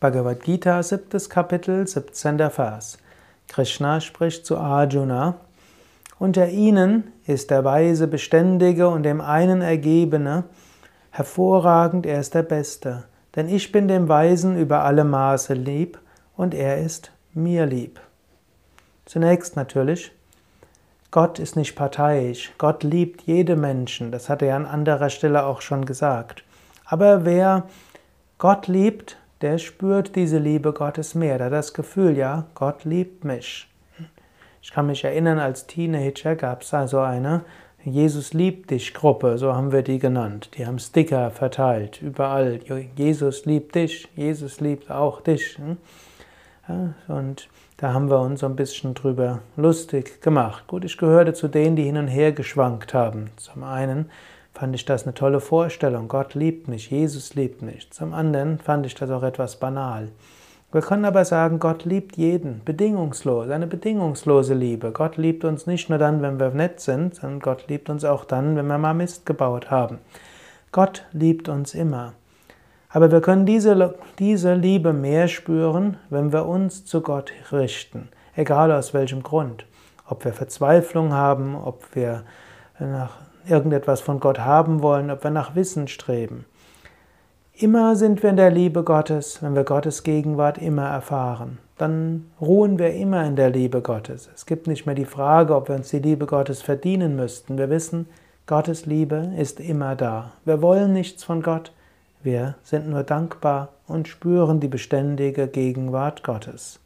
Bhagavad Gita, siebtes Kapitel, 17. Vers. Krishna spricht zu Arjuna: Unter ihnen ist der Weise Beständige und dem einen Ergebene hervorragend, er ist der Beste. Denn ich bin dem Weisen über alle Maße lieb und er ist mir lieb. Zunächst natürlich, Gott ist nicht parteiisch. Gott liebt jede Menschen. Das hat er an anderer Stelle auch schon gesagt. Aber wer Gott liebt, der spürt diese Liebe Gottes mehr. Der hat das Gefühl, ja, Gott liebt mich. Ich kann mich erinnern, als Teenager gab es also eine Jesus liebt dich Gruppe, so haben wir die genannt. Die haben Sticker verteilt, überall. Jesus liebt dich, Jesus liebt auch dich. Ja, und da haben wir uns so ein bisschen drüber lustig gemacht. Gut, ich gehörte zu denen, die hin und her geschwankt haben. Zum einen fand ich das eine tolle Vorstellung. Gott liebt mich, Jesus liebt mich. Zum anderen fand ich das auch etwas banal. Wir können aber sagen, Gott liebt jeden, bedingungslos, eine bedingungslose Liebe. Gott liebt uns nicht nur dann, wenn wir nett sind, sondern Gott liebt uns auch dann, wenn wir mal Mist gebaut haben. Gott liebt uns immer. Aber wir können diese, diese Liebe mehr spüren, wenn wir uns zu Gott richten, egal aus welchem Grund. Ob wir Verzweiflung haben, ob wir nach irgendetwas von Gott haben wollen, ob wir nach Wissen streben. Immer sind wir in der Liebe Gottes, wenn wir Gottes Gegenwart immer erfahren. Dann ruhen wir immer in der Liebe Gottes. Es gibt nicht mehr die Frage, ob wir uns die Liebe Gottes verdienen müssten. Wir wissen, Gottes Liebe ist immer da. Wir wollen nichts von Gott, wir sind nur dankbar und spüren die beständige Gegenwart Gottes.